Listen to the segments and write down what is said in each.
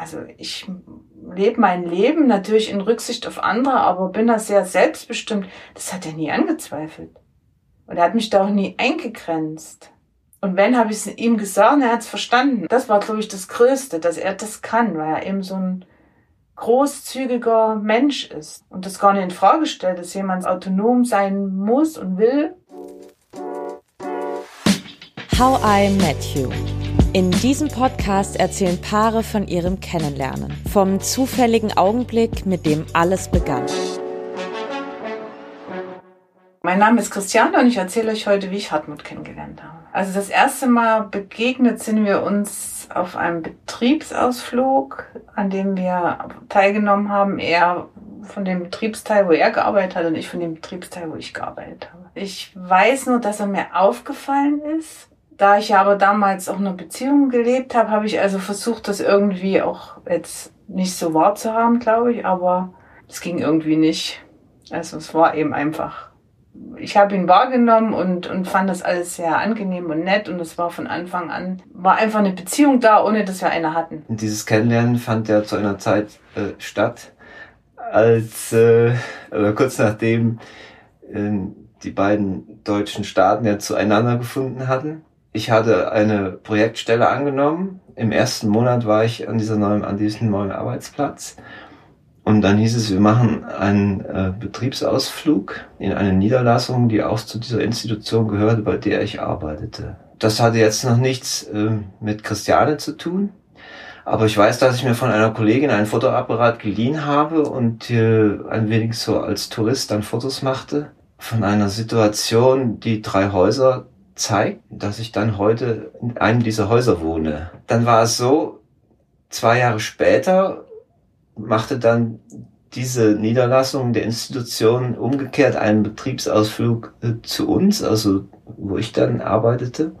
also ich lebe mein Leben natürlich in Rücksicht auf andere, aber bin da sehr selbstbestimmt. Das hat er nie angezweifelt. Und er hat mich da auch nie eingegrenzt. Und wenn, habe ich es ihm gesagt und er hat es verstanden. Das war, glaube ich, das Größte, dass er das kann, weil er eben so ein großzügiger Mensch ist und das gar nicht in Frage stellt, dass jemand autonom sein muss und will. How I Met You. In diesem Podcast erzählen Paare von ihrem Kennenlernen, vom zufälligen Augenblick, mit dem alles begann. Mein Name ist Christiane und ich erzähle euch heute, wie ich Hartmut kennengelernt habe. Also das erste Mal begegnet sind wir uns auf einem Betriebsausflug, an dem wir teilgenommen haben. Er von dem Betriebsteil, wo er gearbeitet hat und ich von dem Betriebsteil, wo ich gearbeitet habe. Ich weiß nur, dass er mir aufgefallen ist da ich aber damals auch eine Beziehung gelebt habe, habe ich also versucht, das irgendwie auch jetzt nicht so wahr zu haben, glaube ich, aber es ging irgendwie nicht. Also es war eben einfach. Ich habe ihn wahrgenommen und, und fand das alles sehr angenehm und nett und es war von Anfang an, war einfach eine Beziehung da, ohne dass wir eine hatten. Und dieses Kennenlernen fand ja zu einer Zeit äh, statt, als, äh, oder kurz nachdem äh, die beiden deutschen Staaten ja zueinander gefunden hatten ich hatte eine Projektstelle angenommen. Im ersten Monat war ich an dieser neuen, an diesem neuen Arbeitsplatz. Und dann hieß es, wir machen einen äh, Betriebsausflug in eine Niederlassung, die auch zu dieser Institution gehörte, bei der ich arbeitete. Das hatte jetzt noch nichts äh, mit Christiane zu tun. Aber ich weiß, dass ich mir von einer Kollegin einen Fotoapparat geliehen habe und äh, ein wenig so als Tourist dann Fotos machte von einer Situation, die drei Häuser zeigt, dass ich dann heute in einem dieser Häuser wohne. Dann war es so, zwei Jahre später machte dann diese Niederlassung der Institution umgekehrt einen Betriebsausflug äh, zu uns, also wo ich dann arbeitete.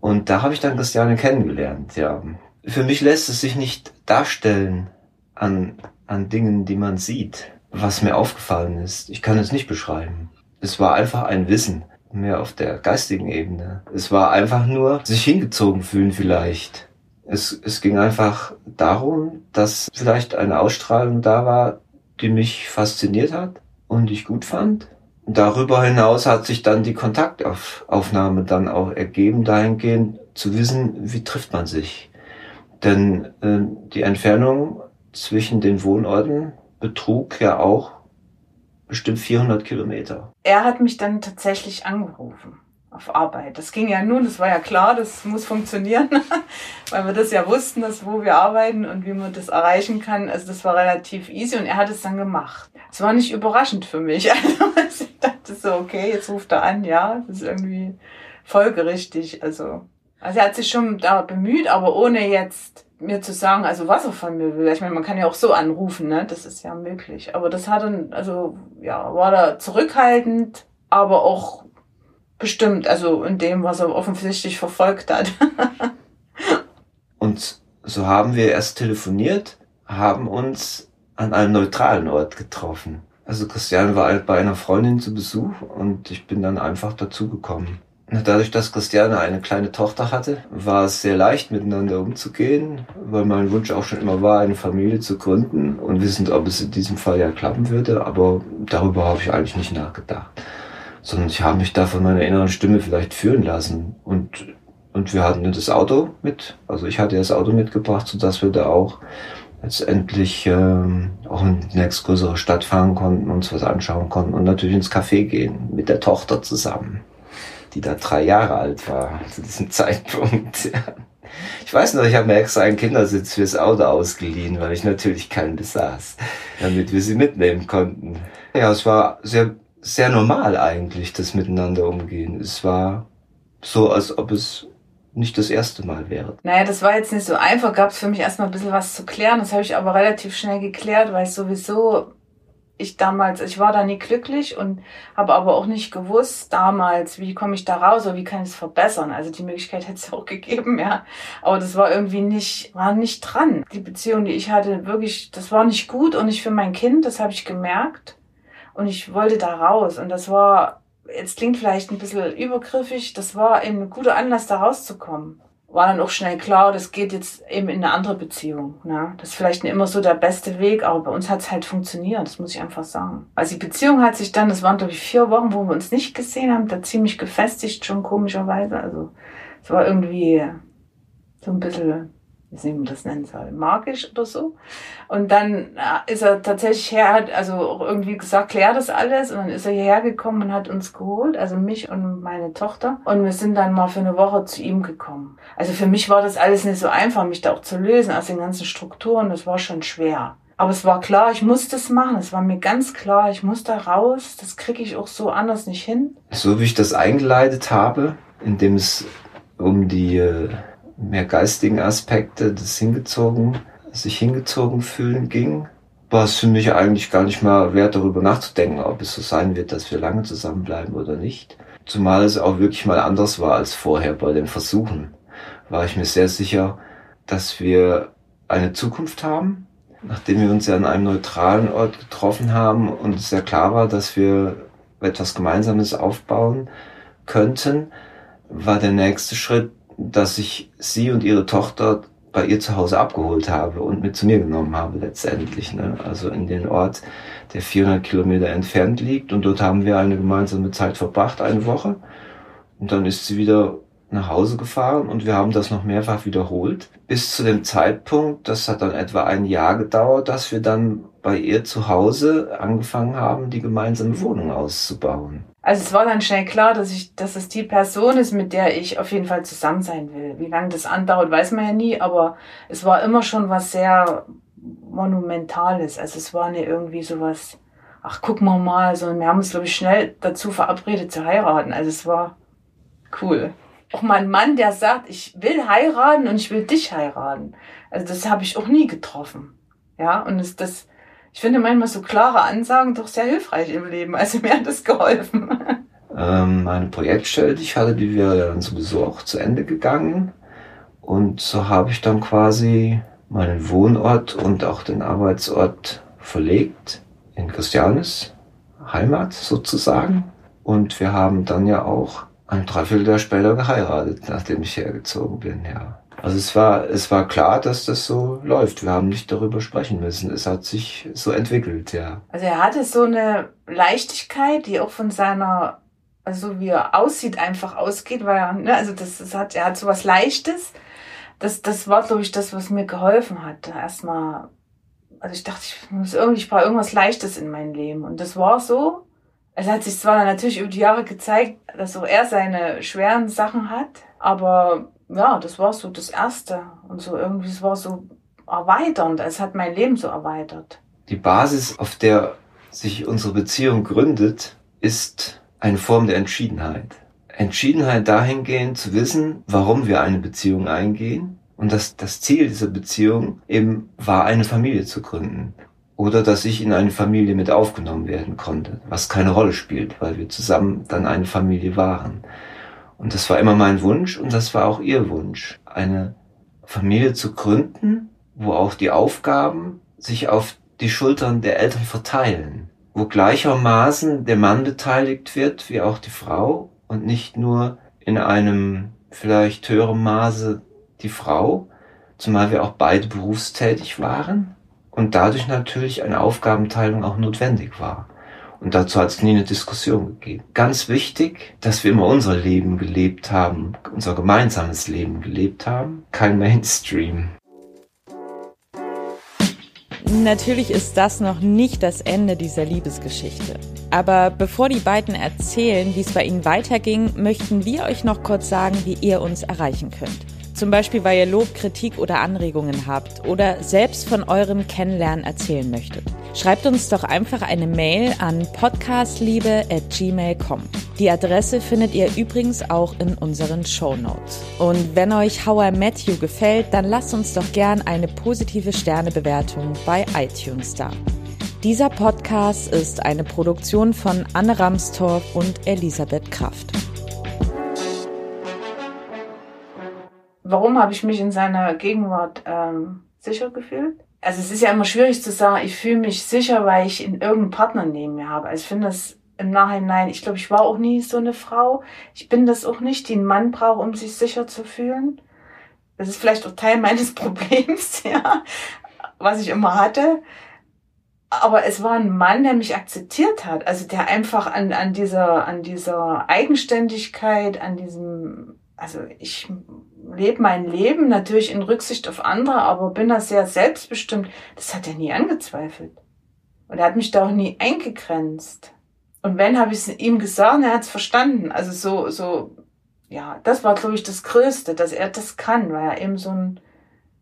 Und da habe ich dann Christiane kennengelernt, ja. Für mich lässt es sich nicht darstellen an, an Dingen, die man sieht, was mir aufgefallen ist. Ich kann es nicht beschreiben. Es war einfach ein Wissen mehr auf der geistigen Ebene. Es war einfach nur sich hingezogen fühlen vielleicht. Es, es ging einfach darum, dass vielleicht eine Ausstrahlung da war, die mich fasziniert hat und ich gut fand. Darüber hinaus hat sich dann die Kontaktaufnahme dann auch ergeben, dahingehend zu wissen, wie trifft man sich. Denn äh, die Entfernung zwischen den Wohnorten betrug ja auch bestimmt 400 Kilometer. Er hat mich dann tatsächlich angerufen auf Arbeit. Das ging ja nun, das war ja klar, das muss funktionieren, weil wir das ja wussten, dass wo wir arbeiten und wie man das erreichen kann. Also das war relativ easy und er hat es dann gemacht. Es war nicht überraschend für mich. Also ich dachte so, okay, jetzt ruft er an, ja, das ist irgendwie folgerichtig. Also, also er hat sich schon da bemüht, aber ohne jetzt mir zu sagen, also was er von mir will. Ich meine, man kann ja auch so anrufen, ne? Das ist ja möglich. Aber das hat dann, also ja, war da zurückhaltend, aber auch bestimmt, also in dem, was er offensichtlich verfolgt hat. Und so haben wir erst telefoniert, haben uns an einem neutralen Ort getroffen. Also Christian war halt bei einer Freundin zu Besuch und ich bin dann einfach dazugekommen. Dadurch, dass Christiane eine kleine Tochter hatte, war es sehr leicht, miteinander umzugehen, weil mein Wunsch auch schon immer war, eine Familie zu gründen und wissend, ob es in diesem Fall ja klappen würde, aber darüber habe ich eigentlich nicht nachgedacht. Sondern ich habe mich da von meiner inneren Stimme vielleicht führen lassen und, und wir hatten das Auto mit, also ich hatte das Auto mitgebracht, sodass wir da auch letztendlich ähm, auch in die nächstgrößere Stadt fahren konnten, uns was anschauen konnten und natürlich ins Café gehen mit der Tochter zusammen die da drei Jahre alt war zu diesem Zeitpunkt. Ich weiß noch, ich habe mir extra einen Kindersitz fürs Auto ausgeliehen, weil ich natürlich keinen besaß, damit wir sie mitnehmen konnten. Ja, es war sehr, sehr normal eigentlich, das Miteinander umgehen. Es war so, als ob es nicht das erste Mal wäre. Naja, das war jetzt nicht so einfach, gab es für mich erstmal ein bisschen was zu klären. Das habe ich aber relativ schnell geklärt, weil ich sowieso ich damals, ich war da nie glücklich und habe aber auch nicht gewusst damals, wie komme ich da raus oder wie kann ich es verbessern. Also die Möglichkeit hätte es auch gegeben, ja. Aber das war irgendwie nicht, war nicht dran. Die Beziehung, die ich hatte, wirklich, das war nicht gut und nicht für mein Kind, das habe ich gemerkt. Und ich wollte da raus. Und das war, jetzt klingt vielleicht ein bisschen übergriffig, das war eben ein guter Anlass, da rauszukommen. War dann auch schnell klar, das geht jetzt eben in eine andere Beziehung. Ne? Das ist vielleicht nicht immer so der beste Weg, aber bei uns hat es halt funktioniert, das muss ich einfach sagen. Also die Beziehung hat sich dann, das waren glaube ich vier Wochen, wo wir uns nicht gesehen haben, da ziemlich gefestigt schon komischerweise. Also es war irgendwie so ein bisschen wie soll man das nennen soll, magisch oder so. Und dann äh, ist er tatsächlich her, hat also irgendwie gesagt, klär das alles. Und dann ist er hierher gekommen und hat uns geholt, also mich und meine Tochter. Und wir sind dann mal für eine Woche zu ihm gekommen. Also für mich war das alles nicht so einfach, mich da auch zu lösen aus den ganzen Strukturen. Das war schon schwer. Aber es war klar, ich muss das machen. Es war mir ganz klar, ich muss da raus. Das kriege ich auch so anders nicht hin. So wie ich das eingeleitet habe, indem es um die äh, mehr geistigen Aspekte des hingezogen, sich hingezogen fühlen ging, war es für mich eigentlich gar nicht mal wert, darüber nachzudenken, ob es so sein wird, dass wir lange zusammenbleiben oder nicht. Zumal es auch wirklich mal anders war als vorher bei den Versuchen. War ich mir sehr sicher, dass wir eine Zukunft haben, nachdem wir uns ja an einem neutralen Ort getroffen haben und es sehr klar war, dass wir etwas Gemeinsames aufbauen könnten, war der nächste Schritt, dass ich sie und ihre Tochter bei ihr zu Hause abgeholt habe und mit zu mir genommen habe letztendlich. Ne? Also in den Ort, der 400 Kilometer entfernt liegt und dort haben wir eine gemeinsame Zeit verbracht, eine Woche. Und dann ist sie wieder nach Hause gefahren und wir haben das noch mehrfach wiederholt. Bis zu dem Zeitpunkt, das hat dann etwa ein Jahr gedauert, dass wir dann bei ihr zu Hause angefangen haben, die gemeinsame Wohnung auszubauen. Also es war dann schnell klar, dass ich, dass es die Person ist, mit der ich auf jeden Fall zusammen sein will. Wie lange das andauert, weiß man ja nie, aber es war immer schon was sehr Monumentales. Also es war nicht irgendwie sowas, ach guck mal mal, sondern wir haben uns, glaube ich, schnell dazu verabredet zu heiraten. Also es war cool. Auch mein Mann, der sagt, ich will heiraten und ich will dich heiraten. Also das habe ich auch nie getroffen. Ja, und das, das, ich finde manchmal so klare Ansagen doch sehr hilfreich im Leben. Also mir hat das geholfen. Ähm, meine Projektstelle, die ich hatte, die wäre dann sowieso auch zu Ende gegangen. Und so habe ich dann quasi meinen Wohnort und auch den Arbeitsort verlegt in Christianis, Heimat sozusagen. Und wir haben dann ja auch ein Dreivierteljahr später geheiratet, nachdem ich hergezogen bin, ja. Also es war, es war klar, dass das so läuft. Wir haben nicht darüber sprechen müssen. Es hat sich so entwickelt, ja. Also er hatte so eine Leichtigkeit, die auch von seiner, also wie er aussieht, einfach ausgeht, weil er, ne, also das, das hat, er hat so was Leichtes. Das, das war, glaube ich, das, was mir geholfen hat. Erstmal, also ich dachte, ich muss irgendwie, ich brauche irgendwas Leichtes in mein Leben. Und das war so. Es hat sich zwar natürlich über die Jahre gezeigt, dass auch er seine schweren Sachen hat, aber ja, das war so das Erste. Und so irgendwie, es war so erweiternd. Es hat mein Leben so erweitert. Die Basis, auf der sich unsere Beziehung gründet, ist eine Form der Entschiedenheit. Entschiedenheit dahingehend zu wissen, warum wir eine Beziehung eingehen und dass das Ziel dieser Beziehung eben war, eine Familie zu gründen. Oder dass ich in eine Familie mit aufgenommen werden konnte, was keine Rolle spielt, weil wir zusammen dann eine Familie waren. Und das war immer mein Wunsch und das war auch ihr Wunsch, eine Familie zu gründen, wo auch die Aufgaben sich auf die Schultern der Eltern verteilen, wo gleichermaßen der Mann beteiligt wird wie auch die Frau und nicht nur in einem vielleicht höheren Maße die Frau, zumal wir auch beide berufstätig waren und dadurch natürlich eine Aufgabenteilung auch notwendig war. Und dazu hat es nie eine Diskussion gegeben. Ganz wichtig, dass wir immer unser Leben gelebt haben, unser gemeinsames Leben gelebt haben, kein Mainstream. Natürlich ist das noch nicht das Ende dieser Liebesgeschichte. Aber bevor die beiden erzählen, wie es bei ihnen weiterging, möchten wir euch noch kurz sagen, wie ihr uns erreichen könnt. Zum Beispiel, weil ihr Lob, Kritik oder Anregungen habt oder selbst von eurem Kennenlernen erzählen möchtet. Schreibt uns doch einfach eine Mail an podcastliebe.gmail.com. Die Adresse findet ihr übrigens auch in unseren Show Notes. Und wenn euch How I Met You gefällt, dann lasst uns doch gern eine positive Sternebewertung bei iTunes da. Dieser Podcast ist eine Produktion von Anne Ramstorff und Elisabeth Kraft. Warum habe ich mich in seiner Gegenwart ähm, sicher gefühlt? Also es ist ja immer schwierig zu sagen, ich fühle mich sicher, weil ich in irgendeinen Partner neben mir habe. Also ich finde das im Nachhinein, ich glaube, ich war auch nie so eine Frau. Ich bin das auch nicht, die einen Mann braucht, um sich sicher zu fühlen. Das ist vielleicht auch Teil meines Problems, ja, was ich immer hatte. Aber es war ein Mann, der mich akzeptiert hat. Also der einfach an, an dieser, an dieser Eigenständigkeit, an diesem, also ich lebe mein Leben natürlich in Rücksicht auf andere, aber bin da sehr selbstbestimmt. Das hat er nie angezweifelt. Und er hat mich da auch nie eingegrenzt. Und wenn, habe ich es ihm gesagt und er hat es verstanden. Also so, so, ja, das war, glaube ich, das Größte, dass er das kann, weil er eben so ein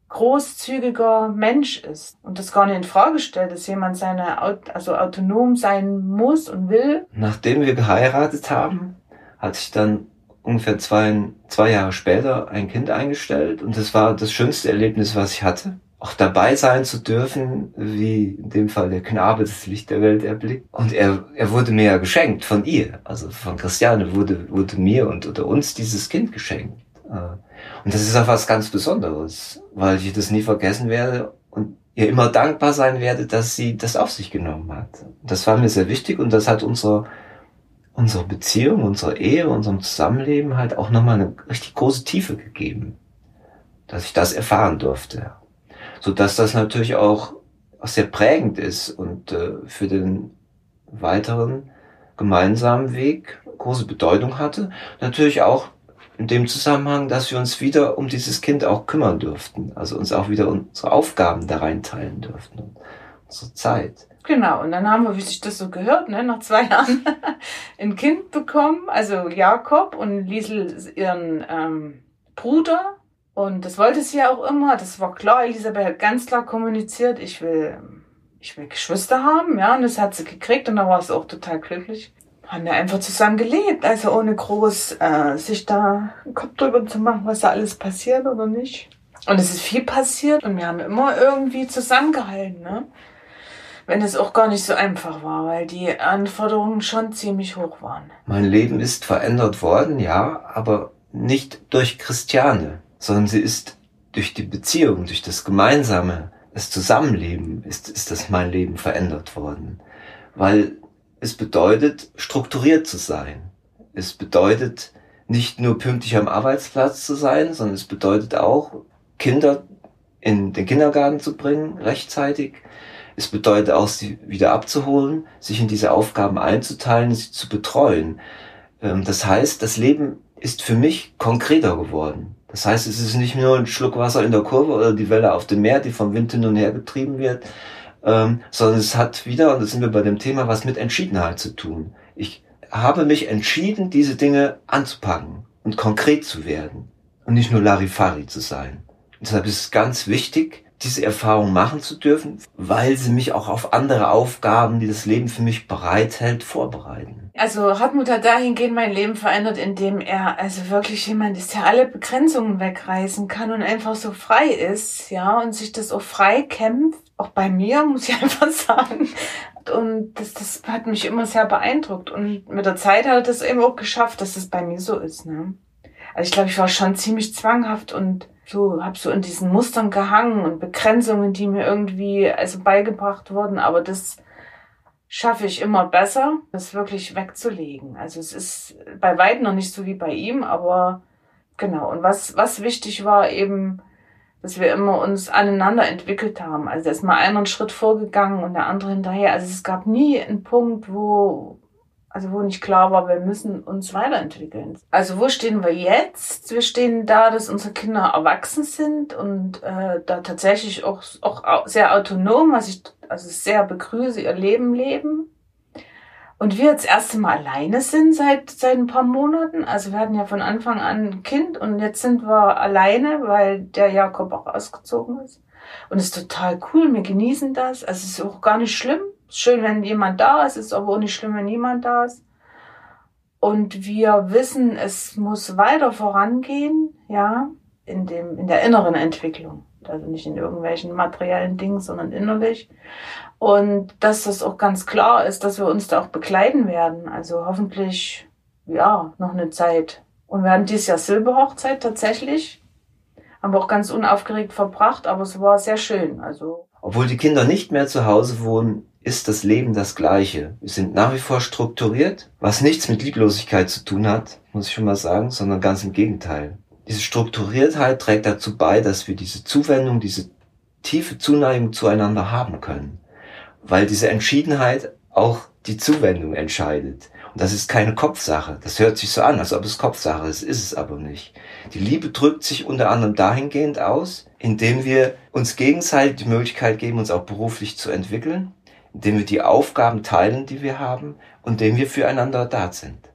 großzügiger Mensch ist und das gar nicht in Frage stellt, dass jemand seine, also autonom sein muss und will. Nachdem wir geheiratet haben, hat sich dann ungefähr zwei, zwei Jahre später ein Kind eingestellt und das war das schönste Erlebnis, was ich hatte. Auch dabei sein zu dürfen, wie in dem Fall der Knabe das Licht der Welt erblickt. Und er, er wurde mir ja geschenkt von ihr, also von Christiane wurde, wurde mir und oder uns dieses Kind geschenkt. Äh, und das ist auch was ganz Besonderes, weil ich das nie vergessen werde und ihr immer dankbar sein werde, dass sie das auf sich genommen hat. Das war mir sehr wichtig und das hat unsere, unsere Beziehung, unsere Ehe, unserem Zusammenleben halt auch nochmal eine richtig große Tiefe gegeben, dass ich das erfahren durfte. So dass das natürlich auch, sehr prägend ist und äh, für den weiteren gemeinsamen Weg große Bedeutung hatte. Natürlich auch in dem Zusammenhang, dass wir uns wieder um dieses Kind auch kümmern dürften, also uns auch wieder unsere Aufgaben da reinteilen dürften, unsere Zeit. Genau, und dann haben wir, wie sich das so gehört, ne, nach zwei Jahren ein Kind bekommen, also Jakob und Liesel ihren ähm, Bruder. Und das wollte sie ja auch immer, das war klar, Elisabeth hat ganz klar kommuniziert, ich will, ich will Geschwister haben, ja, und das hat sie gekriegt und da war sie auch total glücklich haben wir einfach zusammen gelebt, also ohne groß äh, sich da einen Kopf drüber zu machen, was da alles passiert oder nicht. Und es ist viel passiert und wir haben immer irgendwie zusammengehalten, ne? Wenn es auch gar nicht so einfach war, weil die Anforderungen schon ziemlich hoch waren. Mein Leben ist verändert worden, ja, aber nicht durch Christiane, sondern sie ist durch die Beziehung, durch das Gemeinsame, das Zusammenleben ist, ist das mein Leben verändert worden. Weil es bedeutet, strukturiert zu sein. Es bedeutet, nicht nur pünktlich am Arbeitsplatz zu sein, sondern es bedeutet auch, Kinder in den Kindergarten zu bringen, rechtzeitig. Es bedeutet auch, sie wieder abzuholen, sich in diese Aufgaben einzuteilen, sie zu betreuen. Ähm, das heißt, das Leben ist für mich konkreter geworden. Das heißt, es ist nicht nur ein Schluck Wasser in der Kurve oder die Welle auf dem Meer, die vom Wind hin und her getrieben wird, ähm, sondern es hat wieder, und da sind wir bei dem Thema, was mit Entschiedenheit zu tun. Ich habe mich entschieden, diese Dinge anzupacken und konkret zu werden und nicht nur Larifari zu sein. Deshalb ist es ganz wichtig, diese Erfahrung machen zu dürfen, weil sie mich auch auf andere Aufgaben, die das Leben für mich bereithält, vorbereiten. Also Hartmut hat dahingehend mein Leben verändert, indem er also wirklich jemand ist, der alle Begrenzungen wegreißen kann und einfach so frei ist, ja, und sich das auch frei kämpft auch bei mir, muss ich einfach sagen. Und das, das hat mich immer sehr beeindruckt. Und mit der Zeit hat er das eben auch geschafft, dass es das bei mir so ist. Ne? Also ich glaube, ich war schon ziemlich zwanghaft und so habe so in diesen Mustern gehangen und Begrenzungen, die mir irgendwie also beigebracht wurden. Aber das schaffe ich immer besser, das wirklich wegzulegen. Also es ist bei weitem noch nicht so wie bei ihm, aber genau. Und was was wichtig war eben dass wir immer uns aneinander entwickelt haben. Also da ist mal einer einen Schritt vorgegangen und der andere hinterher. Also es gab nie einen Punkt, wo, also wo nicht klar war, wir müssen uns weiterentwickeln. Also wo stehen wir jetzt? Wir stehen da, dass unsere Kinder erwachsen sind und äh, da tatsächlich auch, auch sehr autonom, was ich also sehr begrüße, ihr Leben leben. Und wir jetzt erste Mal alleine sind seit, seit ein paar Monaten. Also wir hatten ja von Anfang an ein Kind und jetzt sind wir alleine, weil der Jakob auch ausgezogen ist. Und es ist total cool, wir genießen das. Also es ist auch gar nicht schlimm. Schön, wenn jemand da ist, ist aber auch nicht schlimm, wenn niemand da ist. Und wir wissen, es muss weiter vorangehen, ja, in dem, in der inneren Entwicklung. Also nicht in irgendwelchen materiellen Dingen, sondern innerlich. Und dass das auch ganz klar ist, dass wir uns da auch begleiten werden. Also hoffentlich, ja, noch eine Zeit. Und wir hatten dieses Jahr Silberhochzeit tatsächlich. Haben wir auch ganz unaufgeregt verbracht, aber es war sehr schön. Also. Obwohl die Kinder nicht mehr zu Hause wohnen, ist das Leben das gleiche. Wir sind nach wie vor strukturiert, was nichts mit Lieblosigkeit zu tun hat, muss ich schon mal sagen, sondern ganz im Gegenteil. diese Strukturiertheit trägt dazu bei, dass wir diese Zuwendung, diese tiefe Zuneigung zueinander haben können. Weil diese Entschiedenheit auch die Zuwendung entscheidet. Und das ist keine Kopfsache. Das hört sich so an, als ob es Kopfsache ist, ist es aber nicht. Die Liebe drückt sich unter anderem dahingehend aus, indem wir uns gegenseitig die Möglichkeit geben, uns auch beruflich zu entwickeln, indem wir die Aufgaben teilen, die wir haben und indem wir füreinander da sind.